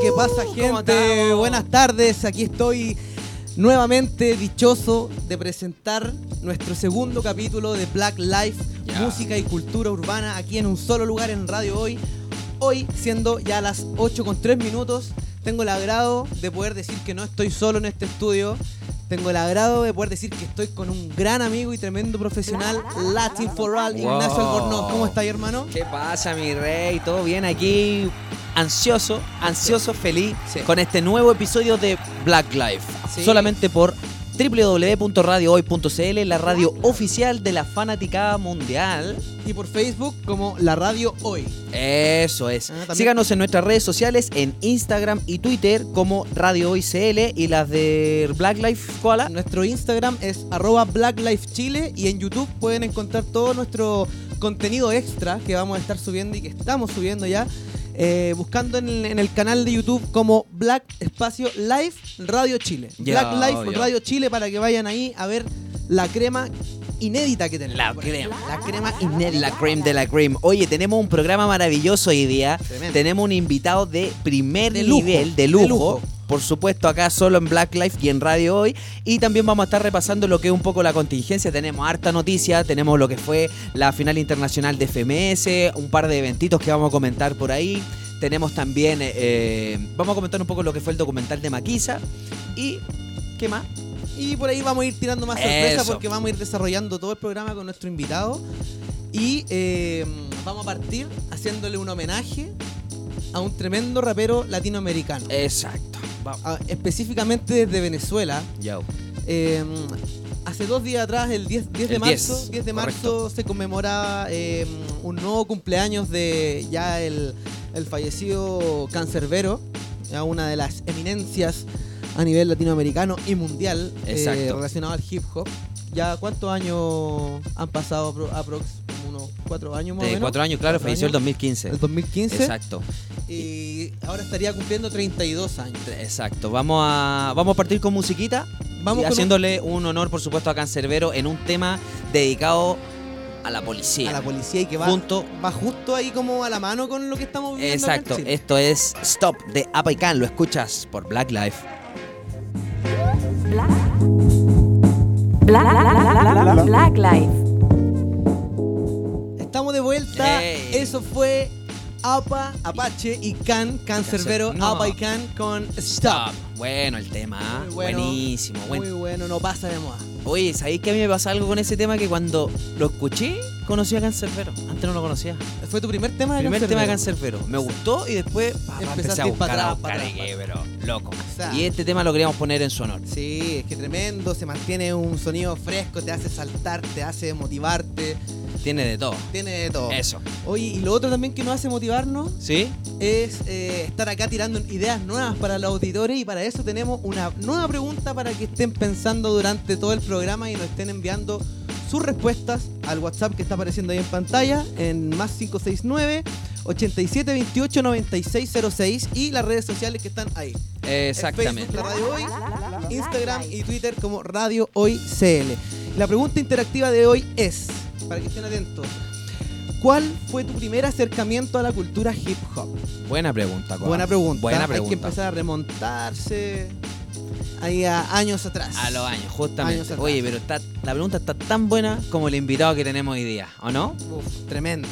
¿qué pasa gente? Buenas tardes, aquí estoy nuevamente dichoso de presentar nuestro segundo capítulo de Black Life, música y cultura urbana, aquí en un solo lugar en Radio Hoy. Hoy, siendo ya las 8 con 3 minutos, tengo el agrado de poder decir que no estoy solo en este estudio. Tengo el agrado de poder decir que estoy con un gran amigo y tremendo profesional, Latin for All, Ignacio Wow. Albornoz. ¿Cómo estás, hermano? ¿Qué pasa, mi rey? ¿Todo bien aquí? Ansioso, ansioso, feliz Sí. con este nuevo episodio de Black Life. Sí. Solamente por www.radiohoy.cl, la radio oficial de la fanaticada mundial. Y por Facebook como La Radio Hoy. Eso es. Ah, Síganos en nuestras redes sociales, en Instagram y Twitter como Radio Hoy CL y las de Black Life Koala. Nuestro Instagram es arroba Black Life Chile y en YouTube pueden encontrar todo nuestro contenido extra que vamos a estar subiendo y que estamos subiendo ya. Eh, buscando en el, en el canal de YouTube como Black Espacio Live Radio Chile. Black Life ya. Radio Chile para que vayan ahí a ver la crema inédita que tenemos. La crema. La crema inédita. La cream de la cream. Oye, tenemos un programa maravilloso hoy día. Tremendo. Tenemos un invitado de primer De nivel, de de lujo. Por supuesto, acá solo en Black Life y en Radio Hoy. Y también vamos a estar repasando lo que es un poco la contingencia. Tenemos harta noticia, tenemos lo que fue la final internacional de FMS, un par de eventitos que vamos a comentar por ahí. Tenemos también, eh, vamos a comentar un poco lo que fue el documental de Maquisa. Y, ¿qué más? Y por ahí vamos a ir tirando más sorpresas porque vamos a ir desarrollando todo el programa con nuestro invitado. Y eh, vamos a partir haciéndole un homenaje a un tremendo rapero latinoamericano. Exacto. Vamos. Específicamente desde Venezuela. Yo. Eh, hace dos días atrás, el 10, 10 de marzo, 10, 10 de marzo correcto. se conmemoraba eh, un nuevo cumpleaños de ya el, el fallecido Cancerbero, ya una de las eminencias a nivel latinoamericano y mundial eh, relacionado al hip hop. ¿Ya cuántos años han pasado, apro- aprox? Unos cuatro años más o De menos. cuatro años, claro, Cuatro falleció el años. 2015. El 2015. Exacto, Y ahora estaría cumpliendo 32 años. exacto. Vamos a, vamos a partir con musiquita. Vamos y con haciéndole un honor, por supuesto, a Cancerbero en un tema dedicado a la policía. a la policía y que va, Junto- va justo ahí como a la mano con lo que estamos en Exacto, esto es Stop de Apaikan, lo escuchas por Black Life. Black, Black, Black Life. Estamos de vuelta. Eso fue APA, Apache y Can, Cancerbero, No. APA y Can con Stop. Bueno el tema, ¿ah? Muy bueno, buenísimo. buen- Muy bueno, no pasa de moda. Oye, ¿sabéis que a mí me pasa algo con ese tema que cuando lo escuché conocí a Cancerbero? Antes no lo conocía. Fue tu primer tema de Primer tema de Cancerbero. Me gustó y después pa, pa, Empezaste empecé a a ir buscar, para a atrás, buscar para atrás, loco. Y este tema lo queríamos poner en su honor. Sí, es que tremendo, se mantiene un sonido fresco, te hace saltar, te hace motivarte, Tiene de todo. tiene de todo. Eso. Oye, y lo otro también que nos hace motivarnos ¿Sí? es eh, estar acá tirando ideas nuevas para los auditores y para eso tenemos una nueva pregunta para que estén pensando durante todo el programa y nos estén enviando sus respuestas al WhatsApp que está apareciendo ahí en pantalla en más 569 8728 9606 y las redes sociales que están ahí. En Exactamente. Facebook, Radio Hoy, Instagram y Twitter como Radio Hoy CL. La pregunta interactiva de hoy es, para que estén atentos, ¿cuál fue tu primer acercamiento a la cultura hip hop? Buena pregunta, Coa. Buena pregunta. Buena Hay que pregunta. empezar a remontarse ahí a años atrás. A los años, justamente. Años. Oye, pero está, la pregunta está tan buena como el invitado que tenemos hoy día, ¿o no? Uf, tremendo.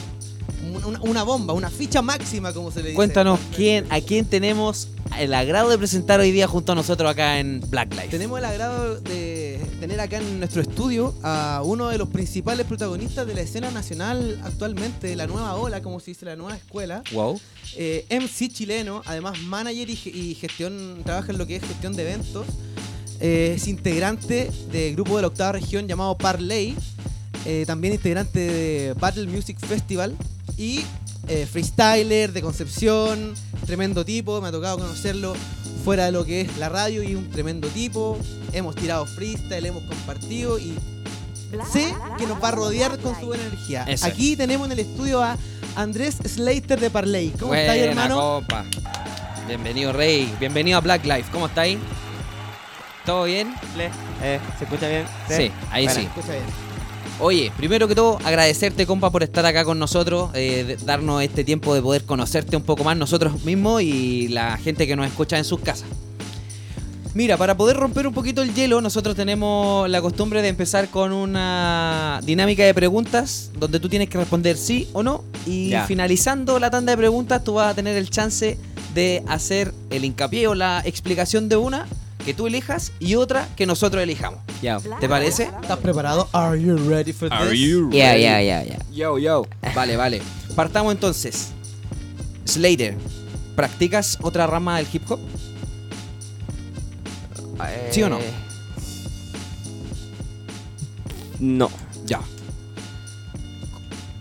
Una bomba, una ficha máxima, como se le dice. Cuéntanos quién, a quién tenemos el agrado de presentar hoy día junto a nosotros acá en Black Life. Tenemos el agrado de tener acá en nuestro estudio a uno de los principales protagonistas de la escena nacional actualmente, de la nueva ola, como se dice, la nueva escuela. Wow. Eh, MC chileno, además manager y, ge- y gestión, trabaja en lo que es gestión de eventos. Eh, es integrante del grupo de la octava región llamado Parley. eh, también integrante de Battle Music Festival. Y eh, freestyler de Concepción. Tremendo tipo, me ha tocado conocerlo fuera de lo que es la radio y un tremendo tipo. Hemos tirado freestyle, hemos compartido y sé que nos va a rodear con su buena energía. Eso. Aquí tenemos en el estudio a Andrés Slater de Parley. ¿Cómo Buena, estáis, hermano? copa. Bienvenido, Rey. Bienvenido a Black Life. ¿Cómo estáis? ¿Todo bien? Le- eh, ¿Se escucha bien? Sí, ahí Bueno. sí. Escucha bien. Oye, primero que todo, agradecerte, compa, por estar acá con nosotros, eh, darnos este tiempo de poder conocerte un poco más nosotros mismos y la gente que nos escucha en sus casas. Mira, para poder romper un poquito el hielo, nosotros tenemos la costumbre de empezar con una dinámica de preguntas donde tú tienes que responder sí o no. Y Ya. finalizando la tanda de preguntas, tú vas a tener el chance de hacer el hincapié o la explicación de una que tú elijas y otra que nosotros elijamos. Ya. ¿Te parece? ¿Estás preparado? Are you ready for this? Ya, ya, ya, ya. Yo, yo. Vale, vale. Partamos entonces. Slater, ¿practicas otra rama del hip hop? ¿Sí o no? Eh, No. Ya.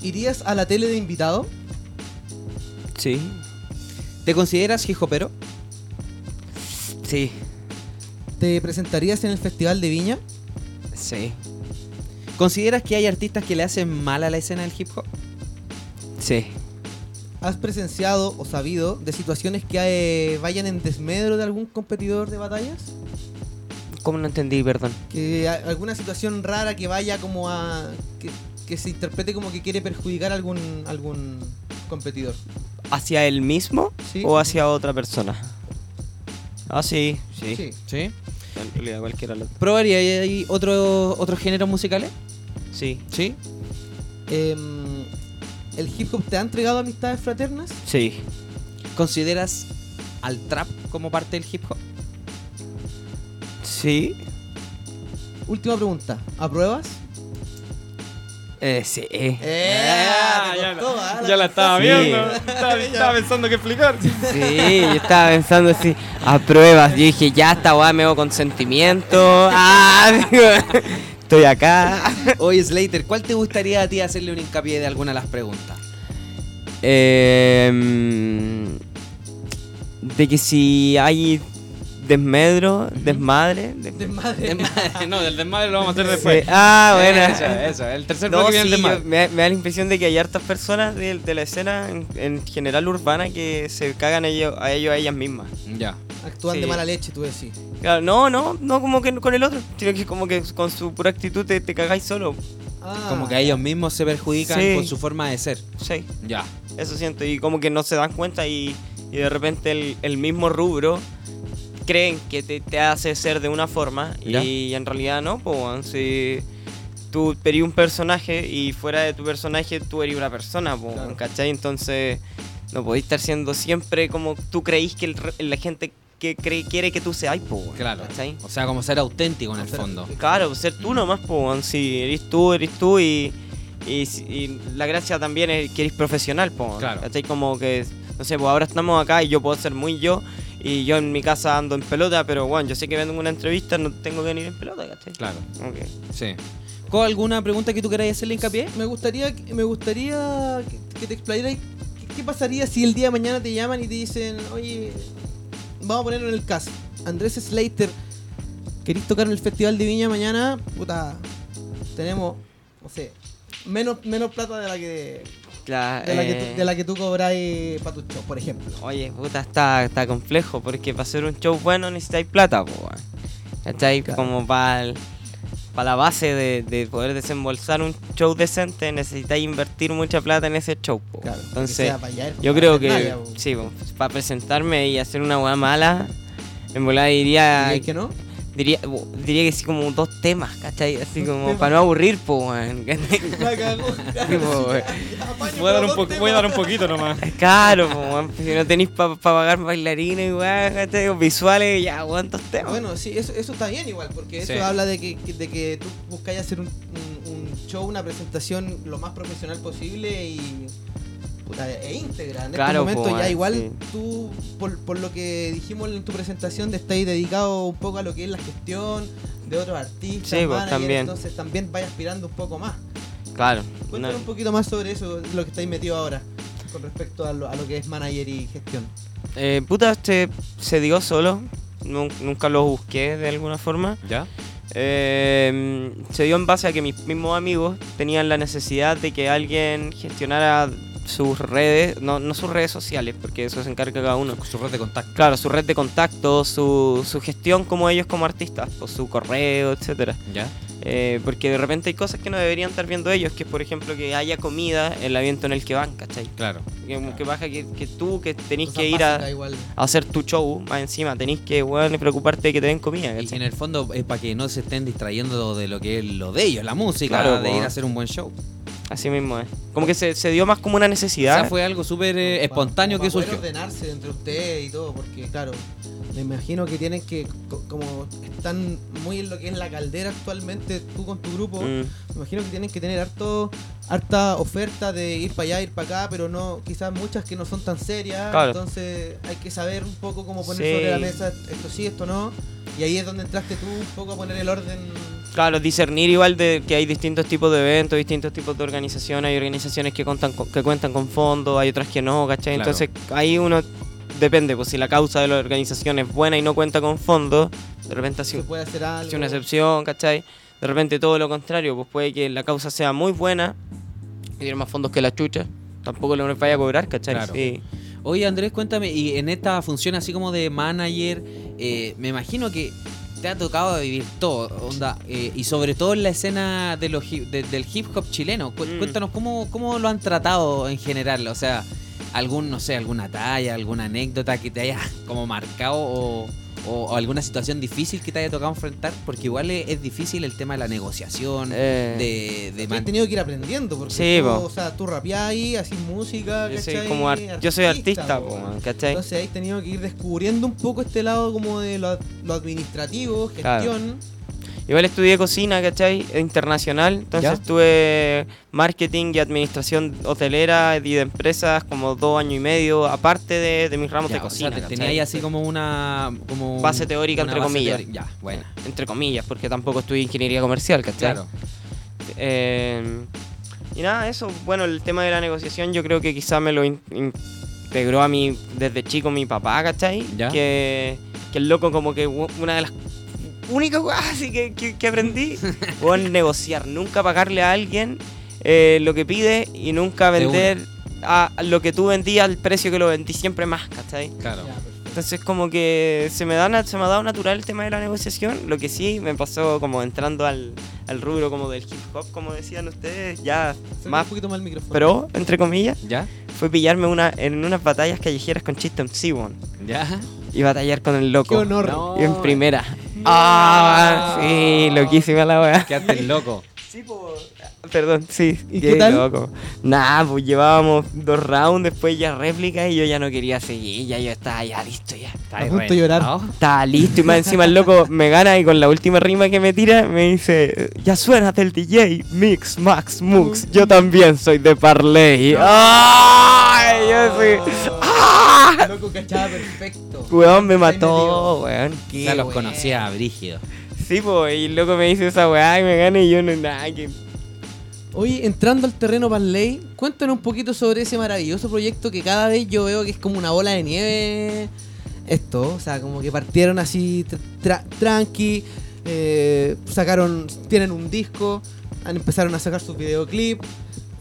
¿Irías a la tele de invitado? Sí. ¿Te consideras hip hopero? Sí. ¿Te presentarías en el Festival de Viña? Sí. ¿Consideras que hay artistas que le hacen mal a la escena del hip hop? Sí. ¿Has presenciado o sabido de situaciones que eh, vayan en desmedro de algún competidor de batallas? ¿Cómo no entendí, perdón? Que alguna situación rara que vaya como a... que, que se interprete como que quiere perjudicar a algún, algún competidor. ¿Hacia él mismo Sí. o hacia otra persona? Ah, sí, sí. Sí. Sí. En realidad cualquiera lo... ¿Probaría otro, otros géneros musicales? Sí. Sí. Em, ¿El hip hop te ha entregado amistades fraternas? Sí. ¿Consideras al trap como parte del hip hop? Sí. Última pregunta. ¿Apruebas? Eh, sí. ¡Eh! Ah, te ya, costó, la, ¿ah? ya la estaba Sí. viendo. Estaba, estaba pensando qué explicar. Sí, yo estaba pensando así, a pruebas. Yo dije, ya esta weá me hago consentimiento. Ah, digo, estoy acá. Oye, Slater, ¿cuál te gustaría a ti hacerle un hincapié de alguna de las preguntas? Eh, de que si hay desmedro, desmadre. des- Desmadre. no, del desmadre lo vamos a hacer Sí. después. Ah, bueno. Eso, eso. El tercer No, sí, el desmadre. yo- me, me da la impresión de que hay hartas personas de, de la escena en, en general urbana que se cagan ellos, a ellos a ellas mismas. Ya. Actúan Sí. de mala leche, tú decís. Claro, no, no, no como que con el otro, sino que como que con su pura actitud te, te cagáis solo. Ah. Como que a ellos mismos se perjudican Sí. con su forma de ser. Sí, Ya. eso siento. Y como que no se dan cuenta y, y de repente el, el mismo rubro creen que te, te hace ser de una forma Ya. y en realidad no, pues si tú eres un personaje y fuera de tu personaje tú eres una persona, po, Claro. ¿cachai? Entonces no podéis estar siendo siempre como tú creís que el la gente que cree, quiere que tú seas, po, Claro. ¿cachai? O sea, como ser auténtico en el Ser fondo. Claro, ser tú nomás, po, si eres tú, eres tú y, y, y la gracia también es que eres profesional, po, Claro. ¿cachai? Como que, no sé, pues ahora estamos acá y yo puedo ser muy yo y yo en mi casa ando en pelota, pero bueno, yo sé que vengo en una entrevista, no tengo que venir en pelota, ¿cachai? Claro. Ok. Sí. ¿Con alguna pregunta que tú queráis hacerle hincapié? Me gustaría, que- me gustaría que, que te explayaras qué, qué pasaría si el día de mañana te llaman y te dicen, oye, vamos a ponerlo en el caso. Andrés Slater, ¿querís tocar en el Festival de Viña mañana? Puta, tenemos, no sé, menos, menos plata de la que, De la que, eh, tú, de la que tú cobráis para tu show, por ejemplo. Oye, puta, está, está complejo porque para hacer un show bueno necesitáis plata, po, weón. ¿cachai? Claro. Como para la base de, de poder desembolsar un show decente necesitáis invertir mucha plata en ese show, po. Claro, Entonces, pa' allá, Yo pa' creo que sí, para presentarme y hacer una weá mala, en volada diría, ¿Dirías que no? Diría diría que sí como dos temas, ¿cachai? Así Dos como temas. para no aburrir, po, weón. La cagó. Tipo, weón. Voy a dar un, po- voy a dar un poquito nomás. Claro, po, weón, si no tenéis para pagar bailarines weá, ¿cachai? Visuales, ya, ¿cuántos temas? Bueno, sí, eso, eso está bien igual, porque eso Sí. habla de que, de que tú buscáis hacer un, un- un show, una presentación lo más profesional posible y puta, e íntegra. En Claro, este momento po, ya eh, igual sí. tú, por, por lo que dijimos en tu presentación, te estáis dedicado un poco a lo que es la gestión de otros artistas, Sí, pues, managers, también. entonces también vais aspirando un poco más. Claro. Cuéntanos no- un poquito más sobre eso, lo que estáis metido ahora, con respecto a lo, a lo que es manager y gestión. Eh, puta, este se dio solo. Nun- Nunca lo busqué de alguna forma. ¿Ya? Eh, se dio en base a que mis mismos amigos tenían la necesidad de que alguien gestionara sus redes, no, no sus redes sociales, porque eso se encarga cada uno. Su red de contacto. Claro, su red de contacto, su, su gestión como ellos como artistas, o su correo, etcétera. ¿Ya? Eh, porque de repente hay cosas que no deberían estar viendo ellos, que es por ejemplo que haya comida en el evento en el que van, ¿cachai? Claro. Que, como que baja que, que tú que tenés que ir a, igual. a hacer tu show más encima, tenés que weón, preocuparte de que te den comida, Y en el fondo es para que no se estén distrayendo de lo que es lo de ellos, la música, Claro, de po. ir a hacer un buen show. Así mismo es. Como que se, se dio más como una O necesidad. sea, fue algo súper eh, espontáneo como que surgió. ordenarse entre ustedes y todo, porque claro, me imagino que tienen que, co- como están muy en lo que es la caldera actualmente, tú con tu grupo, Mm. me imagino que tienen que tener harto, harta oferta de ir para allá, ir para acá, pero no, quizás muchas que no son tan serias, Claro. entonces hay que saber un poco cómo poner Sí. sobre la mesa esto sí, esto no, y ahí es donde entraste tú un poco a poner el orden. Claro, discernir igual de que hay distintos tipos de eventos, distintos tipos de organizaciones. Hay organizaciones que, contan con- que cuentan con fondos, hay otras que no, ¿cachai? Claro. Entonces ahí uno depende, pues si la causa de la organización es buena y no cuenta con fondos, de repente hace, puede hacer algo. hace una excepción, ¿cachai? De repente todo lo contrario, pues puede que la causa sea muy buena y tiene más fondos que la chucha. Tampoco le vaya a cobrar, ¿cachai? Claro. Sí. Oye Andrés, cuéntame, y en esta función así como de manager, eh, me imagino que te ha tocado vivir todo, onda, eh, y sobre todo en la escena de los hip- de- del hip hop chileno. Cu- Mm. Cuéntanos cómo, cómo lo han tratado en general, o sea, algún, no sé, alguna talla, alguna anécdota que te haya como marcado o, o- o alguna situación difícil que te haya tocado enfrentar, porque igual es, es difícil el tema de la negociación, Eh, de, man- tenido que ir aprendiendo, porque Sí, tú, po. o sea, tú rapeás ahí, haces música, yo soy como ar- yo soy artista, po, po. ¿cachai? Entonces ahí has tenido que ir descubriendo un poco este lado como de lo, lo administrativo, Claro. Igual estudié cocina, ¿cachai? Internacional. Entonces ¿Ya? estuve marketing y administración hotelera y de empresas como dos años y medio, aparte de, de mis ramos Ya, de o sea, cocina. te- ¿cachai? tenía ahí así como una como Base teórica, una entre base comillas. teórica. Ya, bueno. Entre comillas, porque tampoco estudié ingeniería comercial, ¿cachai? Claro. Eh, y nada, eso, bueno, el tema de la negociación yo creo que quizá me lo in- integró a mí desde chico mi papá, ¿cachai? Ya. Que, que el loco como que una de las únicas cosas así que, que, que aprendí fue negociar, nunca pagarle a alguien eh, lo que pide y nunca De vender a lo que tú vendías al precio que lo vendí siempre más, ¿cachai? Claro. Entonces como que se me, da se me ha dado natural el tema de la negociación. Lo que sí me pasó como entrando al, al rubro como del hip hop, como decían ustedes, ya más un poquito más el micrófono. pero, entre comillas, ¿Ya? fue pillarme una, en unas batallas callejeras con Chiste MC, weón. ¿Ya? Y batallar con el loco. Qué honor. No. En primera. Ah, sí, loquísima la weá. Quedaste loco. Sí, Perdón, sí. ¿Y qué tal? loco. Nah, pues llevábamos dos rounds, después ya réplicas y yo ya no quería seguir, ya yo estaba ya listo ya. A punto de llorar. Estaba listo y más encima el loco me gana y con la última rima que me tira me dice, ya suena del DJ, Mix, Max, Mux, yo también soy de Parley. ¡Ay! Yo sí. ¡Ah! Loco cachaba perfecto. Weón me mató, weón. O Qué sea, los weón. conocía brígido. Sí, pues, y el loco me dice esa weá y me gana y yo no nada que. Oye, entrando al terreno Parley, cuéntanos un poquito sobre ese maravilloso proyecto que cada vez yo veo que es como una bola de nieve. Esto, o sea, como que partieron así tra- tra- tranqui, eh, sacaron, tienen un disco, empezaron a sacar sus videoclips,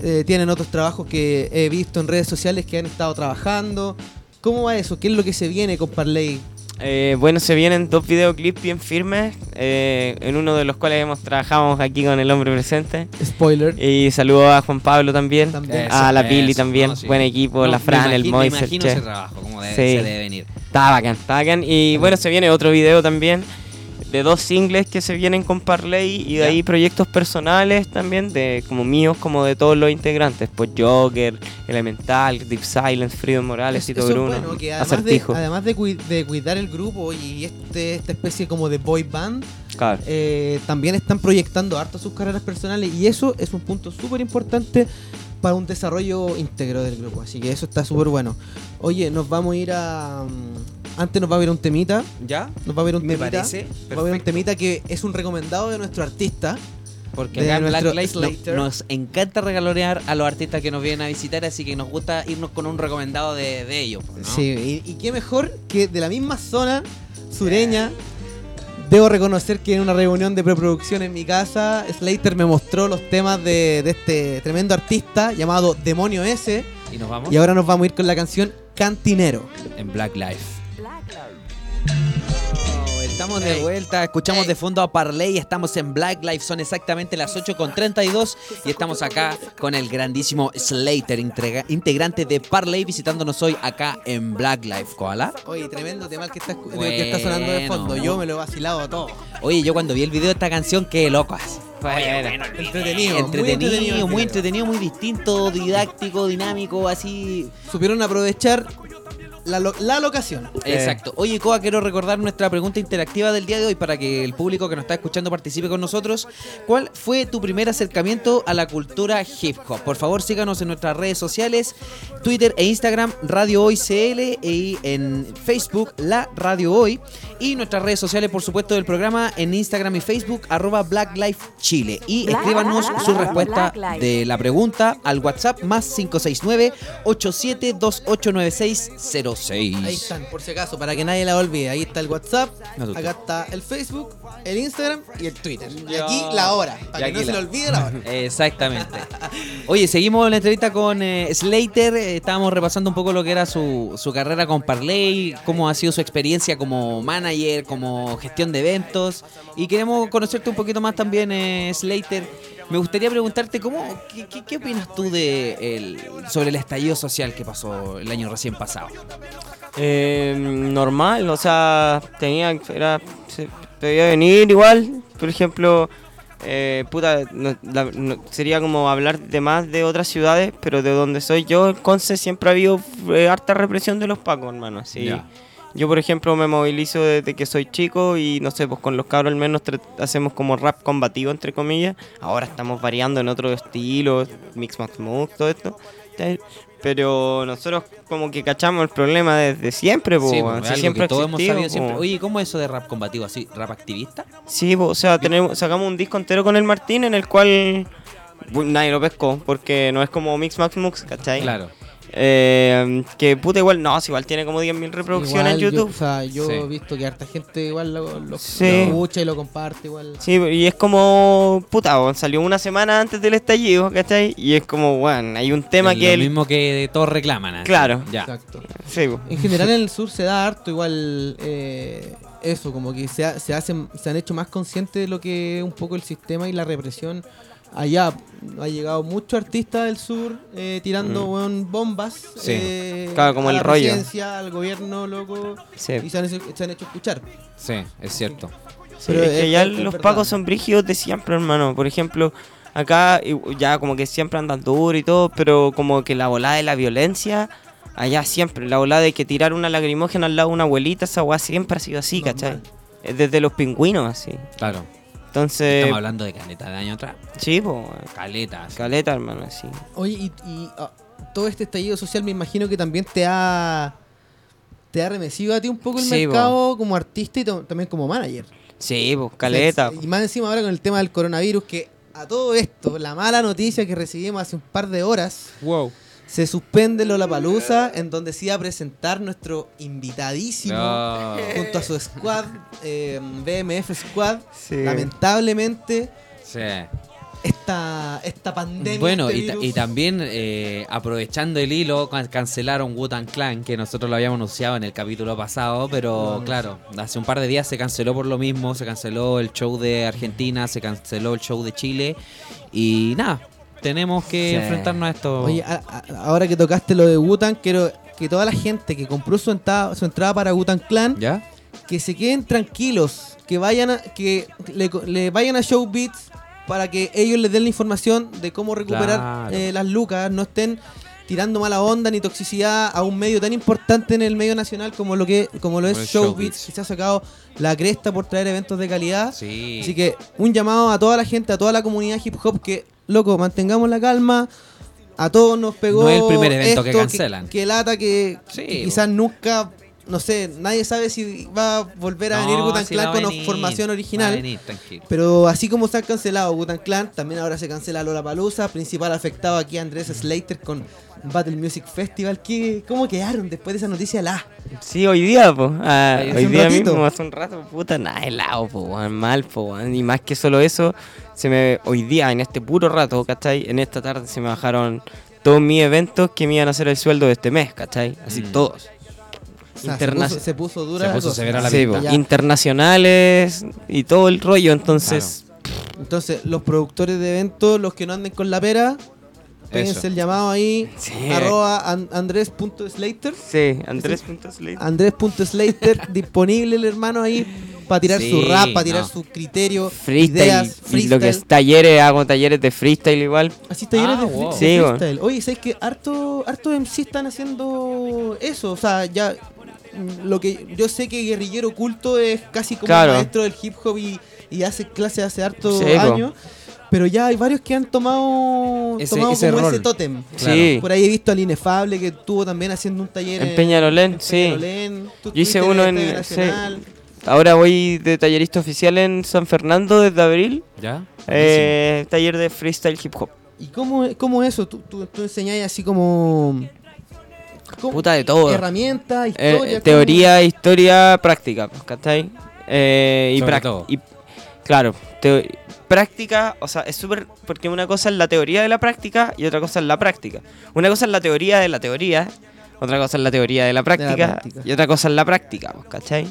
eh, tienen otros trabajos que he visto en redes sociales que han estado trabajando. ¿Cómo va eso? ¿Qué es lo que se viene con Parley? Eh, bueno, se vienen dos videoclips bien firmes, eh, en uno de los cuales hemos trabajado aquí con el hombre presente. Spoiler. Y saludo a Juan Pablo también, También. a la eso, también, no, sí. buen equipo, No, la Fran, el imagino- Mois, el imagino Che. ese trabajo, como debe, Sí. se debe venir. Está bacán, está bacán. Y bueno, se viene otro video también de dos singles que se vienen con Parley y de Ya. ahí proyectos personales también, de como míos, como de todos los integrantes. Pues Joker, Elemental, Deep Silence, Freedom Morales, eso es Bruno, bueno, que además, de, Acertijo. además de, cui- de cuidar el grupo y este, esta especie como de boy band, Claro. eh, también están proyectando harto sus carreras personales y eso es un punto súper importante para un desarrollo íntegro del grupo. Así que eso está súper bueno. Oye, nos vamos a ir a... Antes nos va a ver un temita. ¿Ya? Nos va a ver un Me temita. parece. Nos va a ver un perfecto. temita que es un recomendado de nuestro artista. Porque acá Black nuestro Lives no- nos encanta regalonear a los artistas que nos vienen a visitar, así que nos gusta irnos con un recomendado de, de ellos. pues, ¿no? Sí, y, y qué mejor que de la misma zona sureña. Debo reconocer que en una reunión de preproducción en mi casa, Slater me mostró los temas de, de este tremendo artista llamado Demonio S. Y nos vamos Y ahora nos vamos a ir con la canción Cantinero. en Black Life. Estamos de vuelta, escuchamos de fondo a Parley, estamos en Black Life, son exactamente las 8.32 y estamos acá con el grandísimo Slater, integra- integrante de Parley, visitándonos hoy acá en Black Life. ¿Koala? Oye, tremendo tema que está, escu- que está sonando de fondo. Bueno. Yo me lo he vacilado a todo. Oye, yo cuando vi el video de esta canción quedé loco así. Entretenido, entretenido, muy entretenido, muy distinto, didáctico, dinámico, así. Supieron aprovechar la, lo- la locación. Exacto. Oye, Coa, quiero recordar nuestra pregunta interactiva del día de hoy para que el público que nos está escuchando participe con nosotros. ¿Cuál fue tu primer acercamiento a la cultura hip hop? Por favor, síganos en nuestras redes sociales, Twitter e Instagram, Radio Hoy CL, y en Facebook, La Radio Hoy. Y nuestras redes sociales, por supuesto, del programa en Instagram y Facebook, arroba Black Life Chile. Y escríbanos su respuesta de la pregunta al WhatsApp más 569-87289606. Ahí están, por si acaso, para que nadie la olvide. Ahí está el WhatsApp, No, acá está el Facebook, el Instagram y el Twitter. Y aquí la hora, Y para que no se le olvide la hora. Exactamente. Oye, seguimos la entrevista con eh, Slater. eh, estábamos repasando un poco lo que era su, su carrera con Parley, cómo ha sido su experiencia como manager, como gestión de eventos. Y queremos conocerte un poquito más también, eh, Slater. Me gustaría preguntarte, ¿cómo, qué, qué- qué opinas tú de el- sobre el estallido social que pasó el año recién pasado? Eh, normal, o sea, tenía, era, se debía venir igual, por ejemplo, eh, puta, no- la- no- sería como hablar de más de otras ciudades, pero de donde soy yo, en Conce siempre ha habido eh, harta represión de los pacos, hermano, sí. Yo, por ejemplo, me movilizo desde que soy chico y no sé, pues con los cabros al menos hacemos como rap combativo, entre comillas. Ahora estamos variando en otros estilos, Mix Max Move, todo esto. Pero nosotros como que cachamos el problema desde siempre, po, Sí, pues, Si algo siempre que todos existido, siempre. po. Oye, ¿cómo es eso de rap combativo? ¿Así, rap activista? Sí, po, o sea, tenemos, sacamos un disco entero con el Martín en el cual nadie lo pescó, porque no es como Mix Max Mux, ¿cachai? Claro. Eh, que puta igual, no, si igual tiene como 10.000 reproducciones en Igual yo- YouTube. o sea, yo Sí. he visto que harta gente igual lo, lo- Sí. lo escucha y lo comparte igual. Sí, y es como, puta, weón, salió una semana antes del estallido, ¿cachai? Y es como, bueno, hay un tema Es que... lo el- mismo que todos reclaman. así. Claro. Ya. Exacto. Sí. En general en el sur se da harto igual eh, eso, como que se, ha- se hacen, se han hecho más conscientes de lo que es un poco el sistema y la represión. Allá ha llegado muchos artistas del sur eh, tirando Mm. weón, bombas. Sí. eh, Claro, como a el la rollo. presidencia, al gobierno, loco. Sí. Y se han, hecho- se han hecho escuchar. Sí, es cierto. Sí, Pero es que es- ya es- es los verdad. pacos son brígidos de siempre, hermano. Por ejemplo, acá ya como que siempre andan duro y todo, pero como que la volada de la violencia, allá siempre. La volada de que tirar una lagrimógena al lado de una abuelita, esa weá siempre ha sido así, Normal. ¿cachai? Es desde los pingüinos, así. Claro. Entonces, Estamos hablando de caleta de año atrás. sí, po, Caleta. así. caleta, hermano, así. Oye, y, y, ah, todo este estallido social me imagino que también te ha, te ha remecido a ti un poco el Sí, mercado como artista y también como manager. Sí, pues, caleta. Y más encima ahora con el tema del coronavirus, que a todo esto, la mala noticia que recibimos hace un par de horas, Wow. Se suspende Lollapalooza, en donde se iba a presentar nuestro invitadísimo No. junto a su squad, eh, BMF Squad. Sí. Lamentablemente, Sí. esta, esta pandemia. Bueno, este y, ta- virus- y también eh, aprovechando el hilo, can- cancelaron Wutan Clan, que nosotros lo habíamos anunciado en el capítulo pasado, pero No, claro, hace un par de días se canceló por lo mismo, se canceló el show de Argentina, se canceló el show de Chile, y nada, tenemos que Sí. enfrentarnos a esto. Oye, a- a- ahora que tocaste lo de Wutan, quiero que toda la gente que compró su entrada, su entrada para Wutan Clan, ¿Ya? que se queden tranquilos, que vayan a, que le, le vayan a Showbeats para que ellos les den la información de cómo recuperar Claro. eh, las lucas, no estén tirando mala onda ni toxicidad a un medio tan importante en el medio nacional como lo que como lo es Como es Showbiz. que se ha sacado la cresta por traer eventos de calidad. Sí. Así que un llamado a toda la gente, a toda la comunidad hip hop que, loco, mantengamos la calma. A todos nos pegó. No es el primer evento que esto, cancelan. Que, lata que, Sí, que quizás nunca, no sé, nadie sabe si va a volver a venir Gutan Clan con venir, formación va a original. venir, tranquilo. Pero así como se ha cancelado Gutan Clan, también ahora se cancela Lola Palusa. Principal afectado aquí Andrés Slater con Battle Music Festival. ¿Qué, ¿Cómo quedaron después de esa noticia? La Sí, hoy día, pues. Hace hoy un día ratito. mismo, hace un rato, puta, nada, helado, po, weón, mal, po, weón. Y más que solo eso, se me, hoy día, en este puro rato, ¿cachai? En esta tarde se me bajaron todos mis eventos que me iban a hacer el sueldo de este mes, ¿cachai? Así Mm. todos. Sea, se, puso, se puso dura Se puso cosa. severa la Sí, pinta. internacionales y todo el rollo, entonces... Entonces, los productores de eventos, los que no anden con la pera, péguense el llamado ahí, Sí. arroba an- andrés.slater. Sí, Andrés.slate. Andrés.slater, disponible el hermano ahí para tirar Sí, su rap, para tirar no. su criterio, Freestyle. ideas, freestyle. lo que es talleres, hago talleres de freestyle igual. Así talleres Ah, de, wow. fre- de Sí, bueno. freestyle. Oye, ¿sabes que harto, harto MC están haciendo eso? O sea, ya lo que yo sé que Guerrillero Oculto es casi como Claro. un maestro del hip hop y, y hace clases hace harto Sí, po. años. Pero ya hay varios que han tomado, Ese- tomado ese como rol. ese tótem. Sí. Por ahí he visto al Inefable que estuvo también haciendo un taller En Peñalolén, sí. Peñalolén. Tú Yo hice uno en- sí. Nacional. Ahora voy de tallerista oficial en San Fernando desde abril. ¿Ya? Eh, taller de freestyle hip hop. ¿Y cómo, cómo es eso? ¿Tú, tú, tú enseñás así como... ¿cómo? Puta de todo. Herramientas, Eh, historia. teoría, historia, práctica, ¿cachai? Eh, y Sobre todo. y- claro, teo- práctica, o sea, es súper. Porque una cosa es la teoría de la práctica y otra cosa es la práctica. Una cosa es la teoría de la teoría, otra cosa es la teoría de la práctica, práctica. y otra cosa es la práctica, ¿cachai?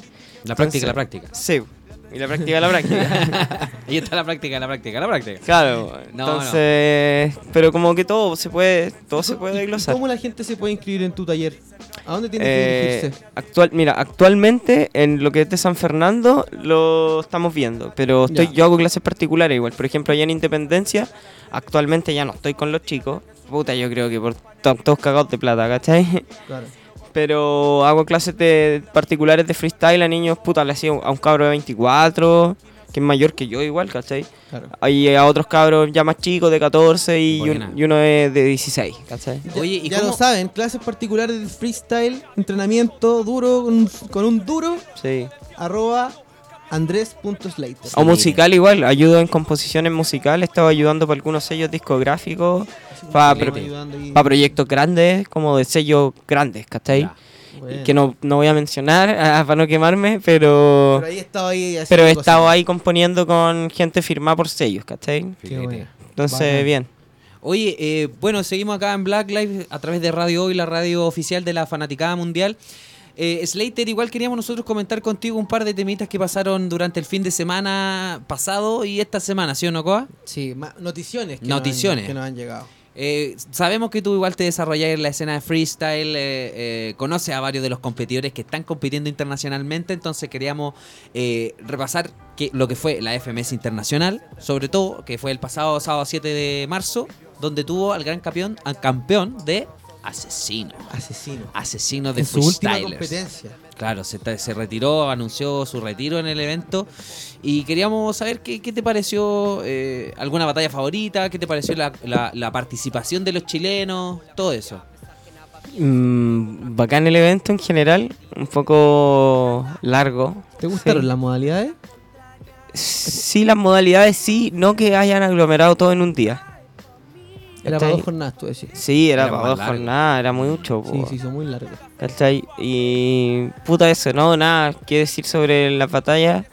La práctica, Entonces- la práctica. Sí, y la práctica la práctica. Ahí está la práctica, la práctica, la práctica. Claro, No, entonces. Pero como que todo se puede, todo se puede ¿Y desglosar. ¿Cómo la gente se puede inscribir en tu taller? ¿A dónde tiene que Eh, dirigirse? actual, mira, actualmente en lo que es de San Fernando lo estamos viendo, pero estoy, Ya. yo hago clases particulares igual. Por ejemplo, allá en Independencia, actualmente ya no estoy con los chicos. Puta, yo creo que por to- todos cagados de plata, ¿cachai? Claro. Pero hago clases de particulares de freestyle a niños, puta, le hacía a un cabro de 24, que es mayor que yo igual, ¿cachai? claro. Hay a otros cabros ya más chicos de 14 y, un- Buena. y uno es de 16, ¿cachai? Ya- Oye, ¿y ya cómo- lo saben, clases particulares de freestyle, entrenamiento duro con, con un duro, Sí. arroba andrés.slater. O musical igual, ayudo en composiciones musicales, estaba ayudando para algunos sellos discográficos, para proyectos grandes, como de sellos grandes, ¿cachai? Ya. Bueno. Que no, no voy a mencionar ah, para no quemarme, pero, Pero ahí he estado ahí haciendo pero he cosas. estado ahí componiendo con gente firmada por sellos, ¿cachai? Qué Filete. bueno. Entonces, bien. Oye, eh, bueno, seguimos acá en Black Live a través de Radio Hoy, la radio oficial de la Fanaticada Mundial. Eh, Slater, igual queríamos nosotros comentar contigo un par de temitas que pasaron durante el fin de semana pasado y esta semana, ¿sí o no, Coa? Sí, noticiones. Que Noticiones. Nos han, que nos han llegado. Eh, sabemos que tú igual te desarrollas en la escena de freestyle, eh, eh, conoces a varios de los competidores que están compitiendo internacionalmente, entonces queríamos eh, repasar que, lo que fue la FMS Internacional, sobre todo, que fue el pasado sábado 7 de marzo, donde tuvo al gran campeón, al campeón de Asesino. Asesino. Asesino de En su última competencia. Claro, se, retiró, anunció su retiro en el evento y queríamos saber qué, qué te pareció, eh, alguna batalla favorita, qué te pareció la, la- la participación de los chilenos, todo eso. Mm, bacán el evento en general, un poco largo. ¿Te gustaron Sí. las modalidades? Sí, las modalidades sí, no que hayan aglomerado todo en un día. Era para dos jornadas, tú decís. Sí, era, Era para dos largo. jornadas, era mucho. Sí, po. sí, son muy largas. ¿Cachai? Y puta eso, no, nada, qué decir sobre las batallas.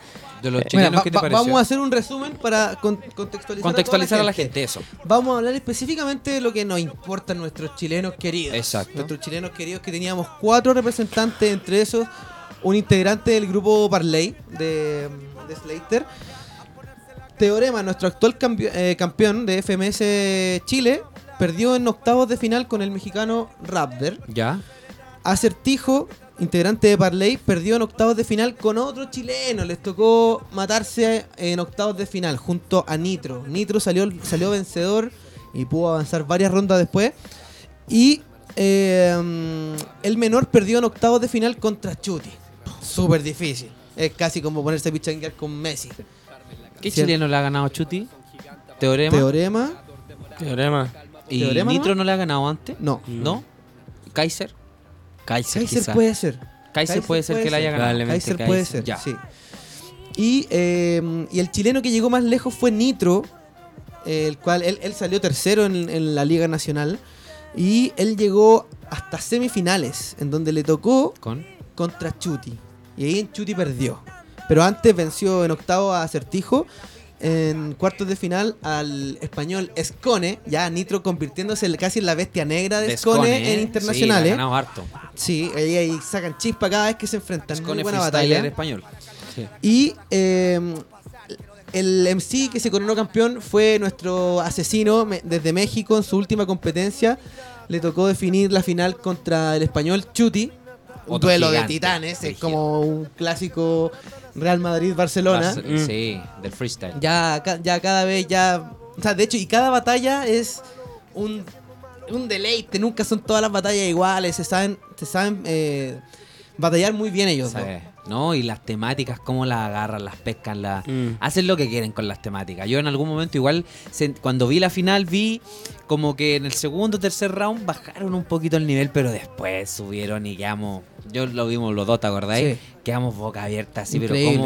De los Mira, chilenos, va- ¿qué te va- pareció? vamos a hacer un resumen para con- contextualizar, contextualizar a, la gente, eso. Vamos a hablar específicamente de lo que nos importa a nuestros chilenos queridos. Exacto. Nuestros chilenos queridos que teníamos cuatro representantes, entre esos un integrante del grupo Parley de, de Slater. Teorema, nuestro actual eh, campeón de FMS Chile, perdió en octavos de final con el mexicano Raptor. ¿Ya? Acertijo, integrante de Parley, perdió en octavos de final con otro chileno. Les tocó matarse en octavos de final junto a Nitro. Nitro salió, salió vencedor y pudo avanzar varias rondas después. Y eh, el menor perdió en octavos de final contra Chuti. Súper difícil. Es casi como ponerse a pichanguear con Messi. ¿Qué Cierto. chileno le ha ganado Chuti? Teorema. Teorema, Teorema. ¿Y ¿Teorema Nitro no le ha ganado antes? no. ¿No? ¿Kaiser? Kaiser, Kaiser quizá. puede ser. Kaiser puede ser que le haya ganado. Probablemente Kaiser puede Kaiser. ser, Ya. sí. Y, eh, y el chileno que llegó más lejos fue Nitro, el cual él, él salió tercero en, en la Liga Nacional. Y él llegó hasta semifinales, en donde le tocó ¿Con? contra Chuti. Y ahí en Chuti perdió. Pero antes venció en octavo a Acertijo. En cuartos de final al español Escone, ya Nitro convirtiéndose en- casi en la bestia negra de, De Escone Scone, en internacionales. Sí, ha ganado harto. Sí, ahí, ahí sacan chispa cada vez que se enfrentan. Es Muy con el buena batalla. español. Sí. Y eh, el MC que se coronó campeón fue nuestro asesino desde México en su última competencia. Le tocó definir la final contra el español Chuti. Un Otro duelo gigante, de titanes. Es como un clásico Real Madrid-Barcelona. Barce- Mm. Sí, del freestyle. Ya, ya cada vez ya. O sea, de hecho, y cada batalla es un, un deleite. Nunca son todas las batallas iguales. Se saben, se saben eh, batallar muy bien ellos. Sí. No, y las temáticas, cómo las agarran, las pescan, las... Mm. hacen lo que quieren con las temáticas. Yo en algún momento igual, se- cuando vi la final, vi como que en el segundo o tercer round bajaron un poquito el nivel, pero después subieron y quedamos, yo lo vimos los dos, ¿te acordáis? Sí. Quedamos boca abierta, así, pero Increíble.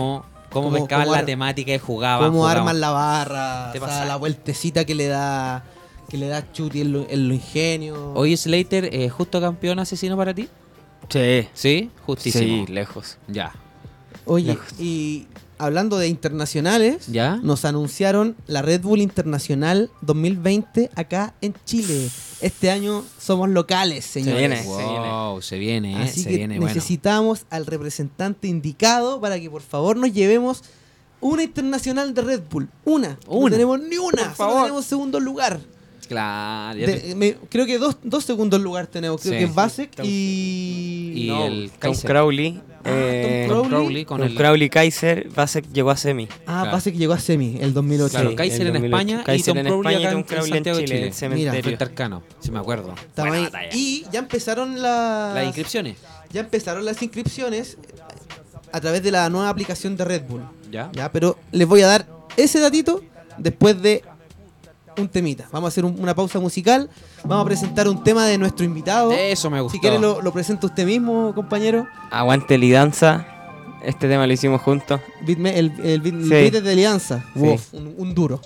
cómo, pescaban cómo la temática y jugaban. Cómo jugaban. arman la barra. Te o sea, pasa. la vueltecita que le da. Que le da Chuti en lo, en lo ingenio. Oye, Slater, ¿eh, ¿justo campeón asesino para ti? Sí. Sí, justísimo. Sí, lejos. Ya. Oye, y hablando de internacionales, ¿Ya? nos anunciaron la Red Bull Internacional 2020 acá en Chile. Este año somos locales, señores. viene. Wow, se viene, eh, Así se que viene bueno. necesitamos al representante indicado para que por favor nos llevemos una internacional de Red Bull. Una. No Una. tenemos ni una. Por Solo favor. tenemos segundo lugar. Claro, ya De- te- me- creo que dos, dos segundos lugar tenemos. Creo Sí. que es Basek y... Y No, el Tom. Crowley. Ah, eh, Tom Tom Crowley con Tom el Crowley Kaiser, Basek llegó a semi. Ah, Claro. Basek llegó a semi el 2008. Claro, Kaiser el en 2008. España y Kaiser Tom en Crowley España acá y Tom en Crowley en Santiago de Chile, Chile. el cementerio. Si me acuerdo. Ahí. Y ya empezaron las... Las inscripciones. Ya empezaron las inscripciones a través de la nueva aplicación de Red Bull. ¿Ya? Ya, pero les voy a dar ese datito después de un temita. Vamos a hacer un- una pausa musical. Vamos a presentar un tema de nuestro invitado. Eso me gustó. Si quiere lo, lo presenta usted mismo, compañero. Aguante Lidanza. Este tema lo hicimos juntos. Beatme- el, el beat, el Sí. beat es de Alianza. Sí. Uf, un, un duro.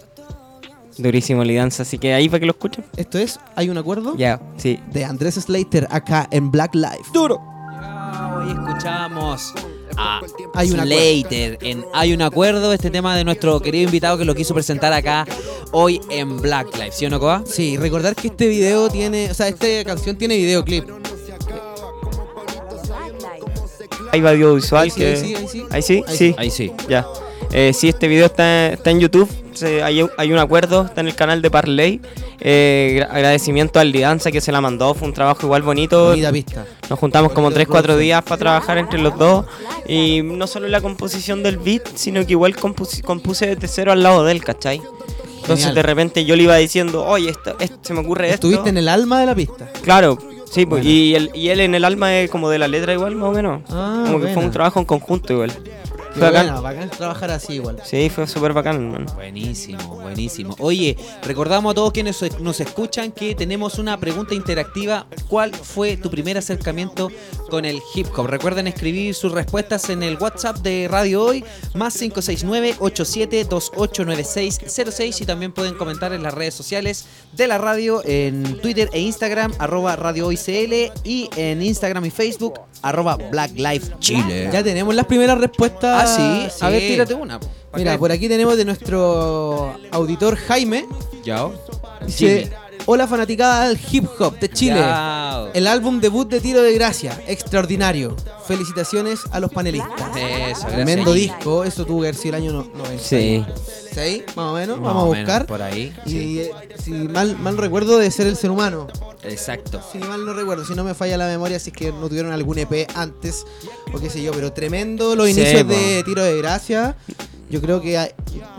Durísimo Lidanza. Así que ahí para que lo escuchen. Esto es Hay un acuerdo Ya, sí. de Andrés Slater acá en Black Life. Duro. Ya, Hoy escuchamos a Hay un acuerdo. Slater en Hay un acuerdo, este tema de nuestro querido invitado que lo quiso presentar acá hoy en Black Life, ¿sí o no, Coa? Sí, recordar que este video tiene, o sea, esta canción tiene videoclip. Life. Hay audiovisual Ahí sí, que... ahí sí, ahí sí. ¿Ahí sí? Ahí sí. Ahí sí. Ya. Eh, sí, este video está, está en YouTube. Se- hay, hay un acuerdo, está en el canal de Parley. Eh, gra- agradecimiento al Lidanza que se la mandó. Fue un trabajo igual bonito. Bonita pista. Nos juntamos como Bonito 3-4 producción. días para trabajar entre los dos. Y no solo la composición del beat, sino que igual compus- compuse desde cero al lado de él, ¿cachai? Entonces Genial. de repente yo le iba diciendo, oye, esto, esto- se me ocurre esto. Estuviste en el alma de la pista. Claro, sí, pues, y, él, y él en el alma de, como de la letra igual, más o menos. Ah, como que fue buena. un trabajo en conjunto igual. Qué Fue bacán. buena, bacán trabajar así igual. Sí, fue súper bacán, hermano. Buenísimo, buenísimo. Oye, recordamos a todos quienes nos escuchan que tenemos una pregunta interactiva. ¿Cuál fue tu primer acercamiento con el hip hop? Recuerden escribir sus respuestas en el WhatsApp de Radio Hoy, más 569-87289606 y también pueden comentar en las redes sociales de la radio, en Twitter e Instagram, arroba Radio Hoy CL y en Instagram y Facebook, arroba Black Life Chile. Ya tenemos las primeras respuestas. Ah, sí. A ver, tírate una. po. Mira, por aquí tenemos de nuestro auditor Jaime. Ya. Dice. Hola fanaticada del hip hop de Chile. El álbum debut de Tiro de Gracia, extraordinario. Felicitaciones a los panelistas. Eso. Tremendo disco, eso tuvo que haber sido el año no- 90. Sí. ¿Sí? Más o menos, Más vamos a o menos buscar. por ahí. Y sí. eh, si mal, mal recuerdo de ser el ser humano. Exacto. Si mal no recuerdo, si no me falla la memoria, si es que no tuvieron algún EP antes o qué sé yo, pero tremendo los inicios de Tiro de Gracia. Yo creo que hay-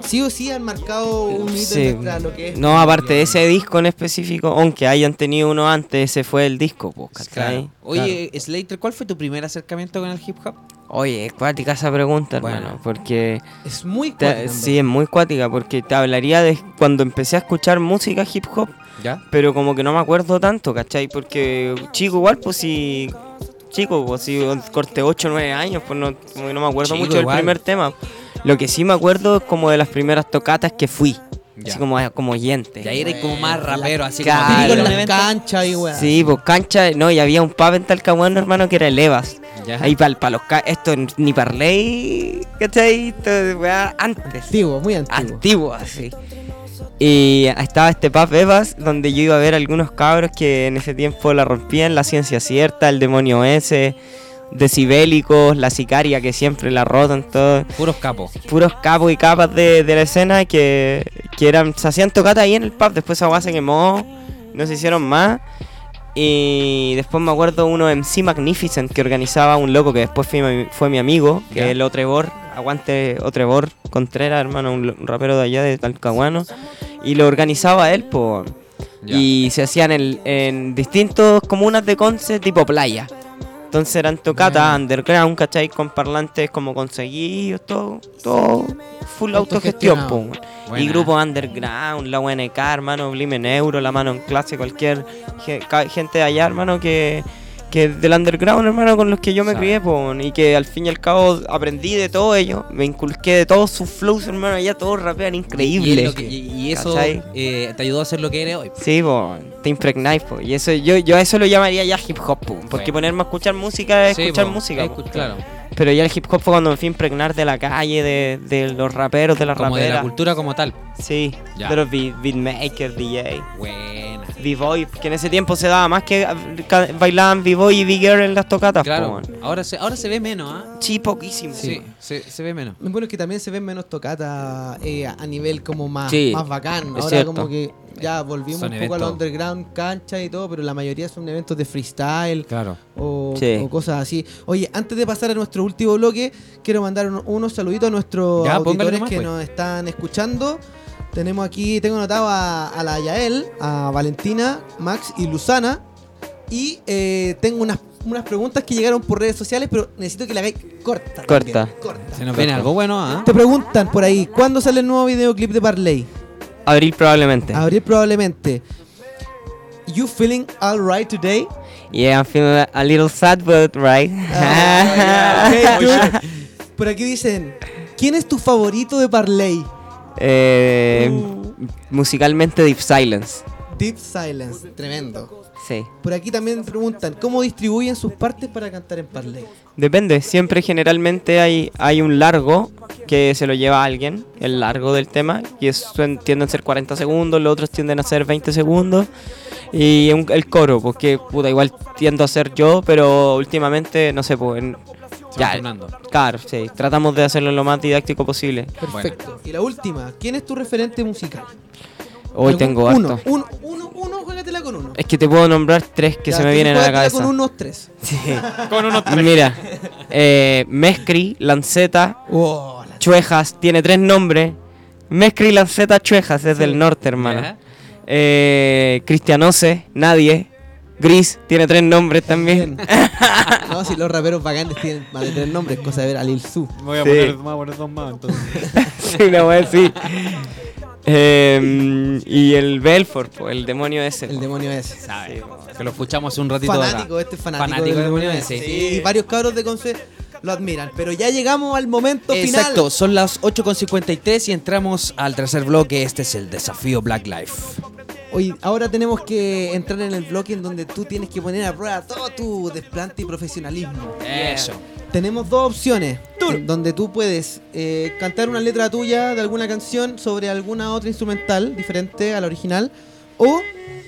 sí o sí han marcado un hito Sí. en nuestra- lo que es. No, aparte de ese disco en específico, aunque hayan tenido uno antes, ese fue el disco, pues, ¿cachai? Claro. Oye, Slater, ¿cuál fue tu primer acercamiento con el hip hop? Oye, es cuática esa pregunta, Bueno. hermano, porque... Es muy te- en sí, es muy cuática, porque te hablaría de cuando empecé a escuchar música hip hop, ¿Ya? pero como que no me acuerdo tanto, ¿cachai? Porque chico igual, pues si... Chico, pues si corté 8 o 9 años, pues no, como que no me acuerdo Chico mucho del primer tema. Lo que sí me acuerdo es como de las primeras tocatas que fui, Ya. así como, como oyente. Y ahí eres como más rapero, así claro. como Con las canchas y weá. Sí, pues cancha, no, y había un pub en Talcahuano, hermano, que era el Evas. Ya. Ahí para los ca- esto ni parley, ¿cachai? Esto, weá, antes. Antiguo, muy antiguo. Antiguo, así. Y estaba este pub Evas, donde yo iba a ver algunos cabros que en ese tiempo la rompían, la ciencia cierta, el demonio ese, decibélicos, la sicaria que siempre la rotan, todo. Puros capos. Puros capos y capas de, de la escena que, que eran, se hacían tocatas ahí en el pub, después esa weá se quemó, no se hicieron más. Y después me acuerdo uno MC Magnificent que organizaba un loco que después fue mi, fue mi amigo, que Ya. es el Otrevor, aguante Otrevor Contreras, hermano, un, rapero de allá de Talcahuano. Y lo organizaba él, po. Y se hacían en, en distintos comunas de Conce, tipo playa. Entonces eran tocatas underground, ¿cachai? Con parlantes como conseguidos, todo, todo full autogestión, po. Y grupos underground, la UNK, hermano, Blimen Euro, la mano en clase, cualquier gente de allá, hermano, que, que del underground, hermano, con los que yo me crié, po, y que al fin y al cabo aprendí de todo ello, me inculqué de todos sus flows, hermano, allá todos rapean Y, increíble. es lo que- y- y eso eh, te ayudó a ser lo que eres hoy. Sí, po, te impregnáis, po. Y eso, yo, yo a eso lo llamaría ya hip hop, po, Porque Bueno. ponerme a escuchar música es Sí, escuchar po, música, es po. Claro. Pero ya el hip hop fue cuando me fui a impregnar de la calle, de, de los raperos, de las Como de la raperas. cultura como tal. Sí, Ya. de los beat, beatmakers, DJ. Buena. B-Boy, que en ese tiempo se daba más que bailaban B-Boy y B-Girl en las tocatas. Claro. po. Ahora se, ahora se ve menos, ¿ah? Sí, poquísimo. Sí, se, se ve menos. Bueno, es que también se ven menos tocatas eh, a nivel como más, Sí, más bacán. Ahora como que ya volvimos un poco a la eventos. underground cancha y todo, pero la mayoría son eventos de freestyle Claro. o, Sí. o cosas así. Oye, antes de pasar a nuestro último bloque, quiero mandar un- unos saluditos a nuestros Ya, auditores nomás, que pues. nos están escuchando. Tenemos aquí, tengo anotado a, a la Yael, a Valentina, Max y Luzana. Y eh, tengo unas, unas preguntas que llegaron por redes sociales, pero necesito que la hagáis corta. Corta. también, corta. Se nos viene algo bueno, ¿ah? Te preguntan por ahí, ¿cuándo sale el nuevo videoclip de Parley? Abril probablemente. Abril probablemente. You feeling alright today? Yeah, I'm feeling a, little sad, but right. Ah, dude. Por aquí dicen, ¿quién es tu favorito de Parley? Eh, Uh. Musicalmente Deep Silence. Deep Silence, tremendo. Sí. Por aquí también preguntan, ¿cómo distribuyen sus partes para cantar en Parley? Depende, siempre generalmente hay, hay un largo que se lo lleva alguien, el largo del tema, y es, tienden a ser 40 segundos, los otros tienden a ser 20 segundos, y un- el coro, porque puta, igual tiendo a ser yo, pero últimamente, no sé, pues, en- Ya. claro, sí, tratamos de hacerlo lo más didáctico posible. Perfecto. Y la última, ¿quién es tu referente musical? Hoy tengo uno, harto. Uno, uno, uno, juégatela con uno. Es que te puedo nombrar tres que Ya, se me vienen a la cabeza. con unos tres. Sí. Con unos Mira, eh, Mescri, Lanceta, Oh, la- Chuejas, tiene tres nombres. Mescri, Lanceta, Chuejas, es Sí. del norte, hermano. Ya. Eh, Cristianose, Nadie. Gris, tiene tres nombres también. No, si los raperos bacanes tienen más de tres nombres, cosa de ver a Lil Su. Me voy a Sí. poner, voy a poner dos más entonces. sí, una wea así. Eh, y el Belfort, po, el demonio ese. El demonio ese. ¿Sabes? Que lo escuchamos un ratito Fanático, acá. este es fanático, Fanático del del demonio demonio ese. ese. Sí, y varios cabros de Conce lo admiran. Pero ya llegamos al momento Exacto, final. son las 8.53 y entramos al tercer bloque. Este es el desafío Black Life. Hoy, ahora tenemos que entrar en el bloque en donde tú tienes que poner a prueba todo tu desplante y profesionalismo. Eso. Tenemos dos opciones en donde tú puedes eh, cantar una letra tuya de alguna canción sobre alguna otra instrumental diferente a la original o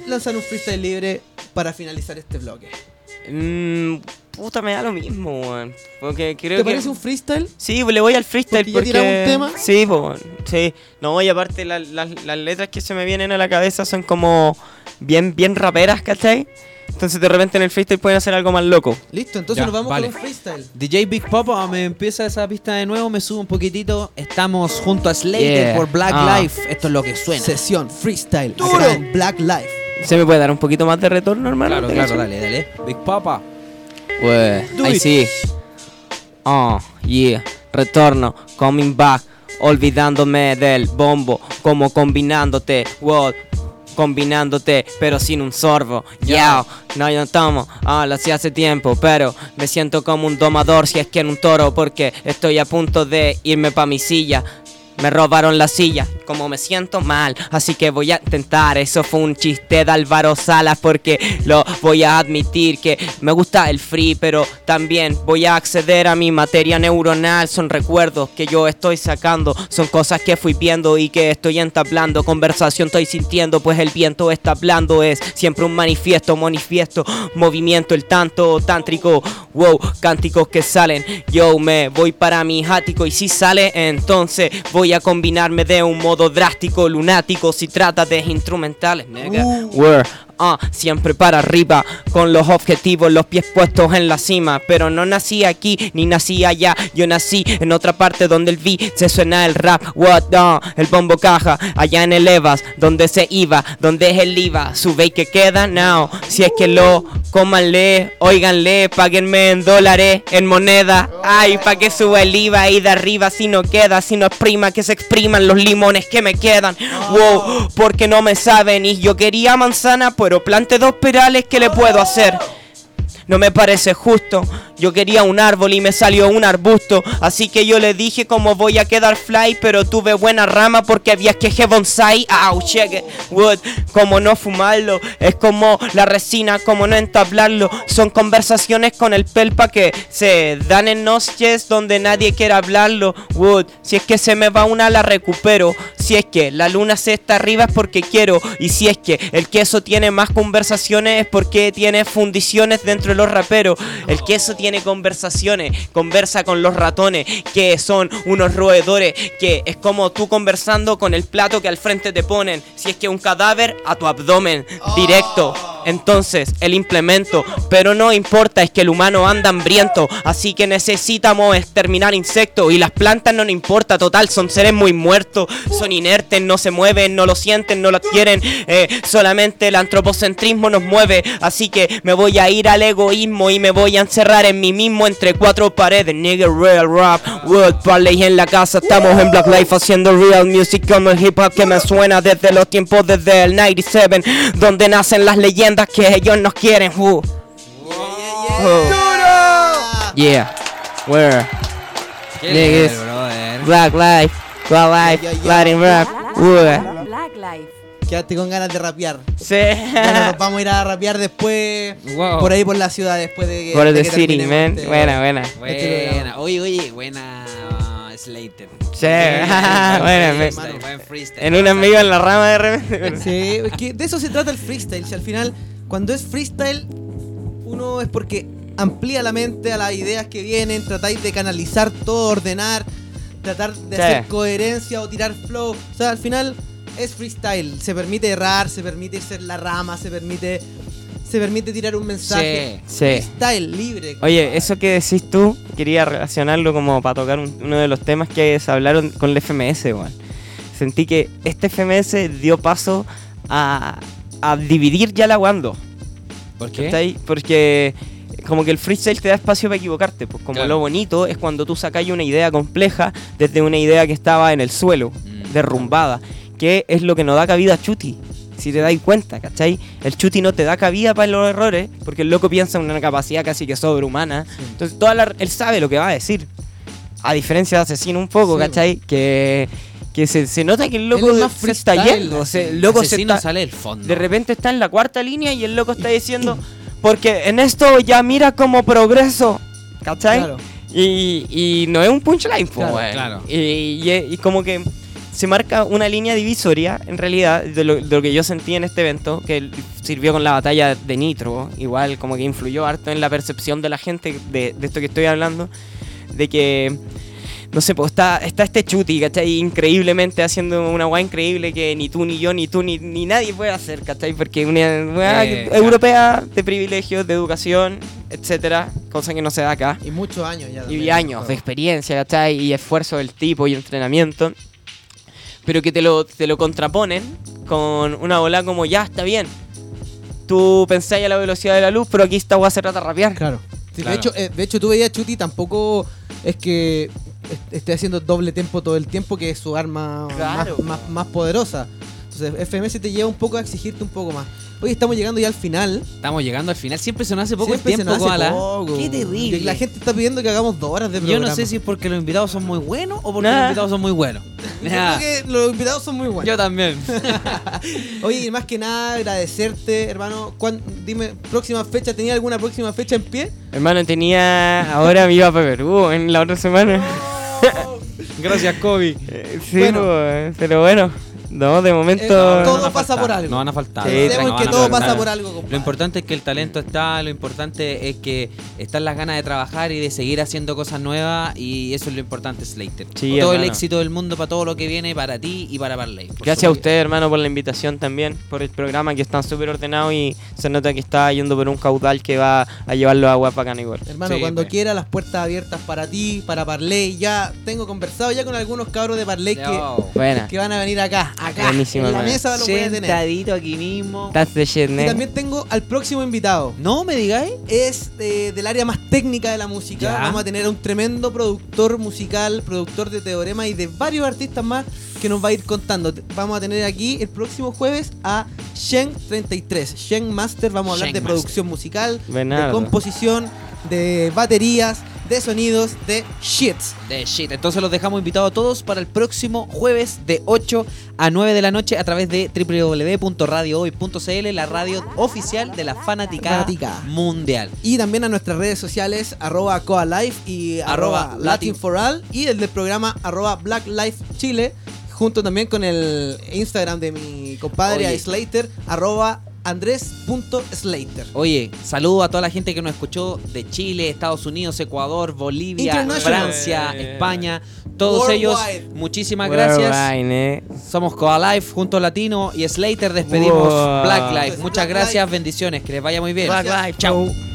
lanzar un freestyle libre para finalizar este bloque. Mm, puta, me da lo mismo, weón. Porque creo ¿Te que. parece un freestyle? Sí, le voy al freestyle Porque ya porque... tiramos un tema. Sí, weón, sí. No, y aparte la- la- las letras que se me vienen a la cabeza son como bien, bien raperas, ¿cachai? Entonces de repente en el freestyle pueden hacer algo más loco. Listo, entonces Ya, nos vamos vale. con un freestyle. DJ Big Papa me empieza esa pista de nuevo, me sube un poquitito. Estamos junto a Slater Yeah. por Black Ah. Life. Esto es lo que suena. Sesión freestyle acá en Black Life. ¿Se me puede dar un poquito más de retorno, hermano? Claro, claro, dale, dale. Big Papa. Do ahí it. sí. Oh, yeah. Retorno, coming back. Olvidándome del bombo. Como combinándote. Wow. Combinándote, pero sin un sorbo. Yeah. No, yo no tomo. Ah, lo hacía hace tiempo. Pero me siento como un domador si es que en un toro. Porque estoy a punto de irme pa' mi silla. Me robaron la silla, como me siento mal, así que voy a intentar. Eso fue un chiste de Álvaro Salas porque lo voy a admitir que me gusta el free, pero también voy a acceder a mi materia neuronal. Son recuerdos que yo estoy sacando, son cosas que fui viendo y que estoy entablando. Conversación estoy sintiendo, pues el viento está hablando. Es siempre un manifiesto, manifiesto, movimiento, el tanto tántrico. Wow, cánticos que salen. Yo me voy para mi ático y si sale, entonces voy a combinarme de un modo drástico, lunático. Si trata de instrumentales, nigga. Word. Ah, siempre para arriba, con los objetivos, los pies puestos en la cima. Pero no nací aquí, ni nací allá. Yo nací en otra parte donde el beat se suena el rap. What the? El bombo caja, allá en el Evas, donde se iba, donde es el IVA. Sube y que queda now. Si es que lo cómanle, óiganle, páguenme en dólares, en moneda. Ay, pa' que suba el IVA y de arriba si no queda, si no exprima, que se expriman los limones que me quedan. Wow, porque no me saben y yo quería manzana, pero plante dos perales, ¿qué le puedo hacer? No me parece justo. Yo quería un árbol y me salió un arbusto. Así que yo le dije cómo voy a quedar fly. Pero tuve buena rama porque había que bonsai. Au, cheque. Wood. Como no fumarlo. Es como la resina, como no entablarlo. Son conversaciones con el pelpa que se dan en noches donde nadie quiere hablarlo. Wood. Si es que se me va una, la recupero. Si es que la luna se está arriba es porque quiero. Y si es que el queso tiene más conversaciones es porque tiene fundiciones dentro los raperos. El queso tiene conversaciones. Conversa con los ratones, que son unos roedores. Que es como tú conversando con el plato que al frente te ponen. Si es que un cadáver a tu abdomen. Directo. Entonces, el implemento. Pero no importa, es que el humano anda hambriento. Así que necesitamos exterminar insectos. Y las plantas no nos importa, total, son seres muy muertos. Son inertes, no se mueven, no lo sienten, no lo quieren. Eh, solamente el antropocentrismo nos mueve. Así que me voy a ir al egoísmo y me voy a encerrar en mí mismo entre cuatro paredes. Nigga, real rap, world parley en la casa. Estamos en Black Life haciendo real music como el hip hop que me suena desde los tiempos desde el 97. Donde nacen las leyendas que ellos nos quieren. Uh. Uh. Yeah. Where? Niggas. Black Life, Black Life. Latin rap. Black Life. Quédate con ganas de rapear. Sí. Bueno, nos vamos a ir a rapear después. Wow. Por ahí por la ciudad, después de que. Por de the que city, man. este- Buena, buena. Buena. Oye, oye, buena Slater. Sí, Buen bueno, me- freestyle, buen freestyle. En un amigo en la rama de repente. Sí, es que de eso se trata el freestyle. Si al final, cuando es freestyle, uno es porque amplía la mente a las ideas que vienen, tratáis de canalizar todo, ordenar, tratar de Sí. hacer coherencia o tirar flow. O sea, al final es freestyle. Se permite errar, se permite irse en la rama, se permite. Se permite tirar un mensaje. Sí. Freestyle, libre. Oye, eso que decís tú, quería relacionarlo como para tocar un- uno de los temas que se hablaron con el FMS, weón. Sentí que este FMS dio paso a, a dividir ya la Wando. ¿Por qué? ¿cachai? Porque como que el freestyle te da espacio para equivocarte. Pues como Claro. lo bonito es cuando tú sacas una idea compleja desde una idea que estaba en el suelo, Mm. derrumbada. Que es lo que nos da cabida a Chuti. Si te dais cuenta, ¿cachai? El Chuti no te da cabida para los errores, porque el loco piensa en una capacidad casi que sobrehumana. Entonces, toda la- él sabe lo que va a decir. A diferencia de Asesino un poco, Sí, ¿cachai? Que, que se, se nota que el loco es se está yendo. o así. sea, el loco se está, sale del fondo. de repente está en la cuarta línea y el loco está diciendo, porque en esto ya mira como progreso, ¿cachai? Claro. Y, y no es un punchline, Claro, claro. Y, y- y como que se marca una línea divisoria, en realidad, de lo, de lo que yo sentí en este evento, que sirvió con la batalla de Nitro, igual como que influyó harto en la percepción de la gente de, de esto que estoy hablando, de que... No sé, pues está, está este chuti, ¿cachai? Increíblemente haciendo una weá increíble que ni tú, ni yo, ni tú, ni, ni nadie puede hacer, ¿cachai? Porque una weá Eh, europea de privilegios, de educación, etcétera, cosa que no se da acá. Y muchos años ya. Y años todo. de experiencia, ¿cachai? Y esfuerzo del tipo y entrenamiento. Pero que te lo, te lo contraponen con una bola como, ya, está bien. Tú pensáis a la velocidad de la luz, pero aquí esta weá se trata de rapear. Claro. Sí, Claro. De, hecho, eh, de hecho, tú veías a Chuti tampoco es que est- esté haciendo doble tempo todo el tiempo, que es su arma Claro. más, más, más poderosa. Entonces, FMS te lleva un poco a exigirte un poco más. Hoy estamos llegando ya al final. Estamos llegando al final. Siempre se nos hace poco Siempre el se tiempo, nos hace Koala. poco. Qué terrible. La gente está pidiendo que hagamos dos horas de Yo programa. no sé si es porque los invitados son muy buenos o porque Nah. los invitados son muy buenos. Yo Nah. creo que los invitados son muy buenos. Yo también. Oye, y más que nada, agradecerte, hermano. ¿Cuán- dime, próxima fecha, ¿tenía alguna próxima fecha en pie? Hermano, tenía. Ahora me iba para Perú en la otra semana. Gracias, Kobe. Eh, sí, Bueno. pues, pero bueno. No, de momento. Eh, todo van a pasa faltar, por algo. No van a faltar. Sí, que todo pasa por algo, Lo compadre. importante es que el talento está, lo importante es que están las ganas de trabajar y de seguir haciendo cosas nuevas y eso es lo importante, Slater. Sí, todo el éxito del mundo para todo lo que viene, para ti y para Parley. Gracias a usted, hermano, por la invitación también, por el programa que están súper ordenado y se nota que está yendo por un caudal que va a llevarlo a Guapacán igual. Hermano, Sí, cuando pues. quiera, las puertas abiertas para ti, para Parley. Ya tengo conversado ya con algunos cabros de Parley que. Buena. que van a venir acá, acá, Buenísimo, en la hermano. mesa lo voy a tener. Sentadito aquí mismo. That's the shit, Y man. también tengo al próximo invitado. No me digáis. Es eh, del área más técnica de la música. Ya. Vamos a tener a un tremendo productor musical, productor de Teorema y de varios artistas más que nos va a ir contando. Vamos a tener aquí el próximo jueves a Shen33. Shen Master, vamos a hablar Shen de Master. producción musical, de composición, de baterías, de sonidos, de shits. De shit. Entonces los dejamos invitados a todos para el próximo jueves de 8 a 9 de la noche a través de www.radiohoy.cl, la radio oficial de la Fanaticada. mundial. Y también a nuestras redes sociales, arroba coalife y Arroba arroba Latin for All. Y el del programa arroba Black Life Chile, junto también con el Instagram de mi compadre Oye. Slater, arroba andrés.slater. Oye, saludo a toda la gente que nos escuchó de Chile, Estados Unidos, Ecuador, Bolivia. Francia, Eh. España, todos Worldwide. ellos. Muchísimas gracias. Eh. Somos Coalife junto a Latino y Slater. Despedimos Wow. Black Life. Black Muchas Life. gracias, bendiciones, que les vaya muy bien. Black Life, chau.